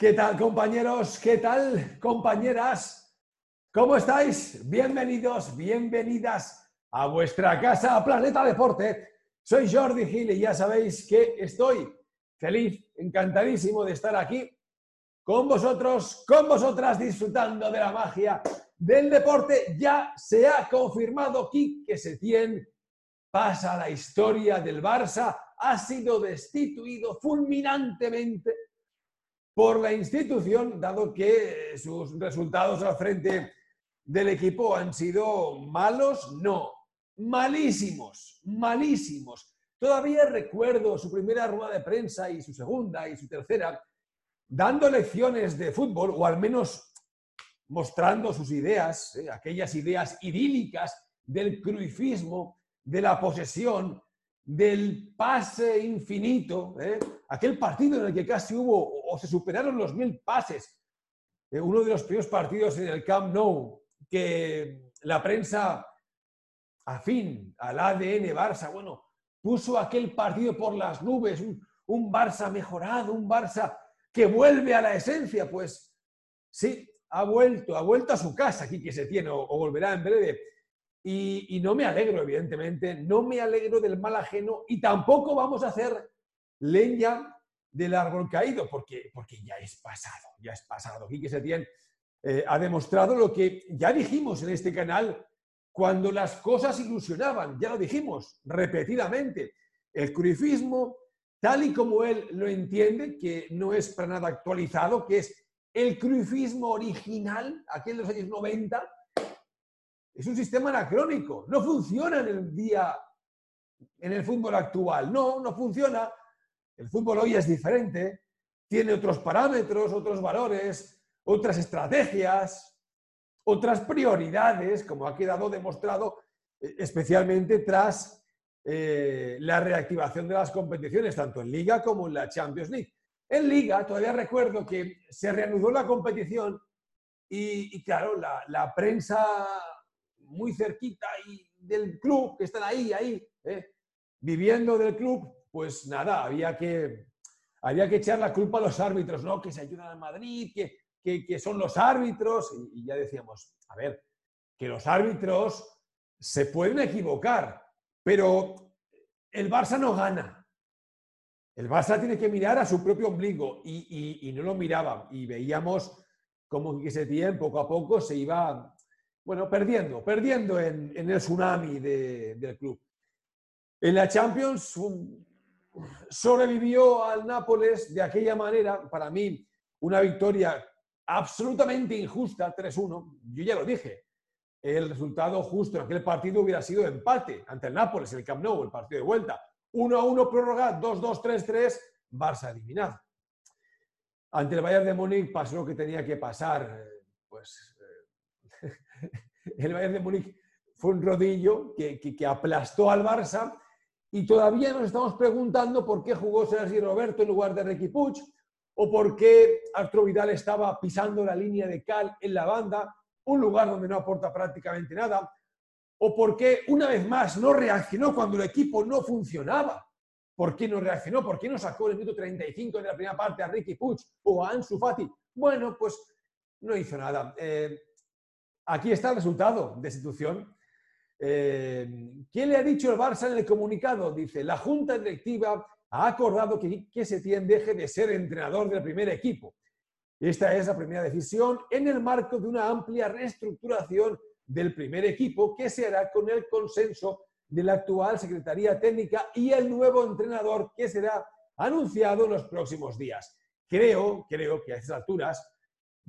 ¿Qué tal, compañeros? ¿Qué tal, compañeras? ¿Cómo estáis? Bienvenidos, bienvenidas a vuestra casa Planeta Deporte. Soy Jordi Gil y ya sabéis que estoy feliz, encantadísimo de estar aquí con vosotros, con vosotras, disfrutando de la magia del deporte. Ya se ha confirmado que Setién pasa a la historia del Barça, ha sido destituido fulminantemente por la institución, dado que sus resultados al frente del equipo han sido malos, no, malísimos, malísimos. Todavía recuerdo su primera rueda de prensa y su segunda y su tercera, dando lecciones de fútbol, o al menos mostrando sus ideas, ¿eh? aquellas ideas idílicas del cruifismo, de la posesión, del pase infinito, ¿eh? aquel partido en el que casi hubo o se superaron los mil pases, eh, uno de los primeros partidos en el Camp Nou, que la prensa afín al ADN Barça, bueno, puso aquel partido por las nubes, un, Barça mejorado, un Barça que vuelve a la esencia, pues sí, ha vuelto, ha vuelto a su casa, aquí que se tiene, o, volverá en breve. Y, y, no me alegro, evidentemente, no me alegro del mal ajeno y tampoco vamos a hacer leña del árbol caído, porque, porque ya es pasado, ya es pasado. Quique Setién eh, ha demostrado lo que ya dijimos en este canal cuando las cosas ilusionaban, ya lo dijimos repetidamente, el cruifismo, tal y como él lo entiende, que no es para nada actualizado, que es el cruifismo original, aquel de los años 90, es un sistema anacrónico, no funciona en el día, en el fútbol actual, no, no funciona. El fútbol hoy es diferente, tiene otros parámetros, otros valores, otras estrategias, otras prioridades, como ha quedado demostrado eh, especialmente tras eh, la reactivación de las competiciones, tanto en Liga como en la Champions League. En Liga, todavía recuerdo que se reanudó la competición y, claro, la, prensa muy cerquita y del club, que están ahí, ahí, eh, viviendo del club, pues nada, había que, había que echar la culpa a los árbitros, ¿no? Que se ayudan al Madrid, que que, son los árbitros, y, ya decíamos, a ver, que los árbitros se pueden equivocar, pero el Barça no gana. El Barça tiene que mirar a su propio ombligo y, no lo miraba. Y veíamos cómo que ese tiempo, poco a poco, se iba, bueno, perdiendo, perdiendo en, el tsunami del club. En la Champions sobrevivió al Nápoles de aquella manera, para mí, una victoria absolutamente injusta, 3-1. Yo ya lo dije. El resultado justo en aquel partido hubiera sido empate ante el Nápoles, el Camp Nou, el partido de vuelta. 1-1 prórroga, 2-2, 3-3, Barça eliminado. Ante el Bayern de Múnich pasó lo que tenía que pasar. Pues el Bayern de Múnich fue un rodillo que, aplastó al Barça y todavía nos estamos preguntando por qué jugó Sergi Roberto en lugar de Ricky Puig, o por qué Arturo Vidal estaba pisando la línea de cal en la banda, un lugar donde no aporta prácticamente nada, o por qué una vez más no reaccionó cuando el equipo no funcionaba. ¿Por qué no reaccionó? ¿Por qué no sacó el minuto 35 de la primera parte a Ricky Puig o a Ansu Fati? Bueno, pues no hizo nada. Eh, aquí está el resultado de institución. Eh, ¿Qué le ha dicho el Barça en el comunicado? Dice, la Junta Directiva ha acordado que Quique Setién deje de ser entrenador del primer equipo. Esta es la primera decisión en el marco de una amplia reestructuración del primer equipo que se hará con el consenso de la actual Secretaría Técnica y el nuevo entrenador que será anunciado en los próximos días. Creo, creo que a estas alturas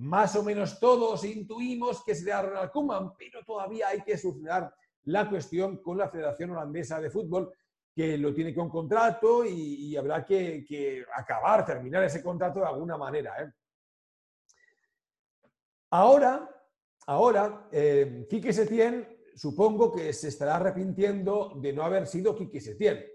más o menos todos intuimos que será Ronald Koeman, pero todavía hay que solucionar la cuestión con la Federación Holandesa de Fútbol que lo tiene con contrato y, habrá que, acabar, terminar ese contrato de alguna manera. ¿eh? Ahora, ahora, eh, Quique Setién supongo que se estará arrepintiendo de no haber sido Quique Setién,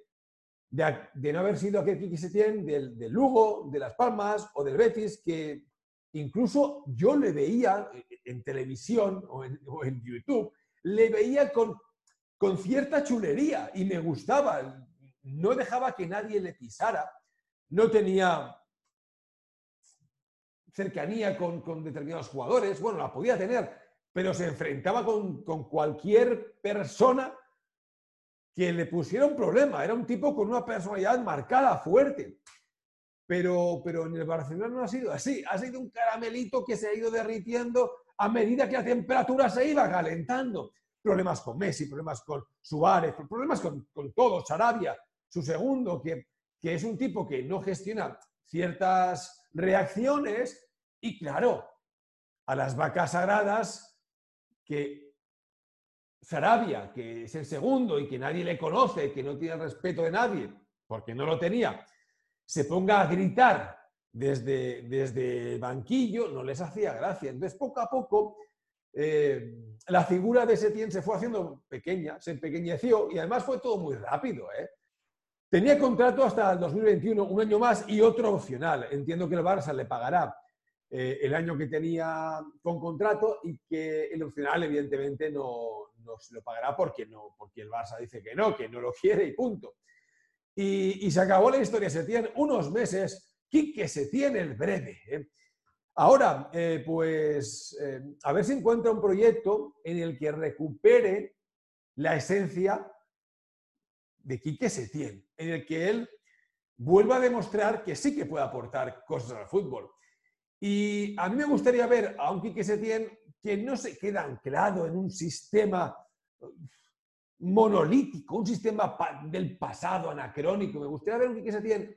de, no haber sido aquel Quique Setién del, del Lugo, de Las Palmas o del Betis, que incluso yo le veía en televisión o en, YouTube, le veía con, con cierta chulería y me gustaba. No dejaba que nadie le pisara, no tenía cercanía con, determinados jugadores, bueno, la podía tener, pero se enfrentaba con, cualquier persona que le pusiera un problema. Era un tipo con una personalidad marcada, fuerte. Pero, pero en el Barcelona no ha sido así. Ha sido un caramelito que se ha ido derritiendo a medida que la temperatura se iba calentando. Problemas con Messi, problemas con Suárez, problemas con, con todo, Sarabia, su segundo, que, que es un tipo que no gestiona ciertas reacciones y claro, a las vacas sagradas que Sarabia, que es el segundo y que nadie le conoce, que no tiene respeto de nadie, porque no lo tenía, se ponga a gritar desde, desde el banquillo, no les hacía gracia. Entonces, poco a poco, eh, la figura de Setién se fue haciendo pequeña, se empequeñeció y además fue todo muy rápido. ¿eh? Tenía contrato hasta el 2021, un año más y otro opcional. Entiendo que el Barça le pagará eh, el año que tenía con contrato y que el opcional evidentemente no, no, se lo pagará porque, no, porque el Barça dice que no, que no lo quiere y punto. Y, se acabó la historia, se tiene unos meses, que se tiene el breve. ¿eh? Ahora, eh, pues a ver si encuentra un proyecto en el que recupere la esencia de Quique Setién, en el que él vuelva a demostrar que sí que puede aportar cosas al fútbol. Y a mí me gustaría ver a un Quique Setién que no se queda anclado en un sistema monolítico, un sistema del pasado anacrónico. Me gustaría ver un Quique Setién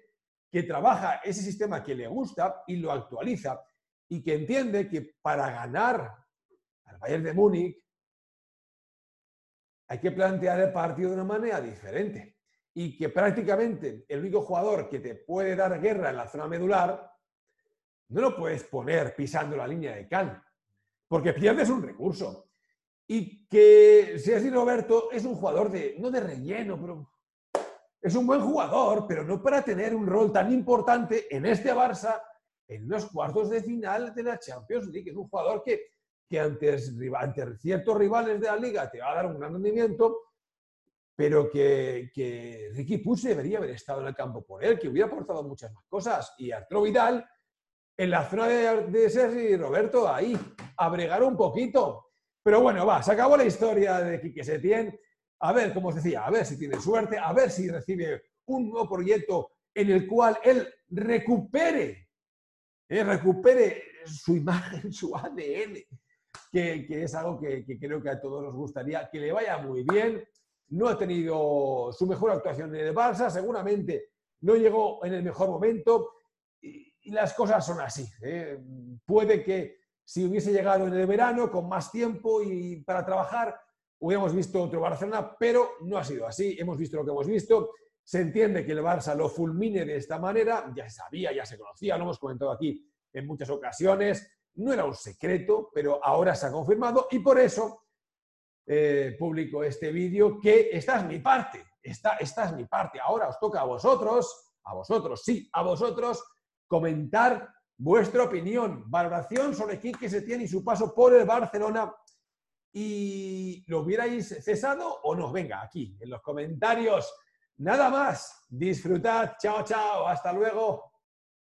que trabaja ese sistema que le gusta y lo actualiza y que entiende que para ganar al Bayern de Múnich hay que plantear el partido de una manera diferente y que prácticamente el único jugador que te puede dar guerra en la zona medular no lo puedes poner pisando la línea de cal, porque pierdes un recurso. Y que si así Roberto es un jugador de, no de relleno, pero es un buen jugador, pero no para tener un rol tan importante en este Barça en los cuartos de final de la Champions League. Es un jugador que, que ante, ciertos rivales de la liga te va a dar un gran rendimiento, pero que, que Ricky Puig debería haber estado en el campo por él, que hubiera aportado muchas más cosas. Y Arturo Vidal en la zona de, de Sergi Roberto, ahí, a un poquito. Pero bueno, va, se acabó la historia de Quique Setién. A ver, como os decía, a ver si tiene suerte, a ver si recibe un nuevo proyecto en el cual él recupere, eh, recupere su imagen, su ADN, que, es algo que, que, creo que a todos nos gustaría, que le vaya muy bien. No ha tenido su mejor actuación en el Barça, seguramente no llegó en el mejor momento, y las cosas son así. ¿eh? Puede que si hubiese llegado en el verano con más tiempo y para trabajar, hubiéramos visto otro Barcelona, pero no ha sido así. Hemos visto lo que hemos visto. Se entiende que el Barça lo fulmine de esta manera. Ya se sabía, ya se conocía, lo hemos comentado aquí en muchas ocasiones. No era un secreto, pero ahora se ha confirmado y por eso eh, publico este vídeo que esta es mi parte. Esta, esta es mi parte. Ahora os toca a vosotros, a vosotros, sí, a vosotros comentar vuestra opinión, valoración sobre Quique Setién y su paso por el Barcelona. ¿Y lo hubierais cesado o no? Venga, aquí, en los comentarios. Nada más. Disfrutad. Chao, chao. Hasta luego.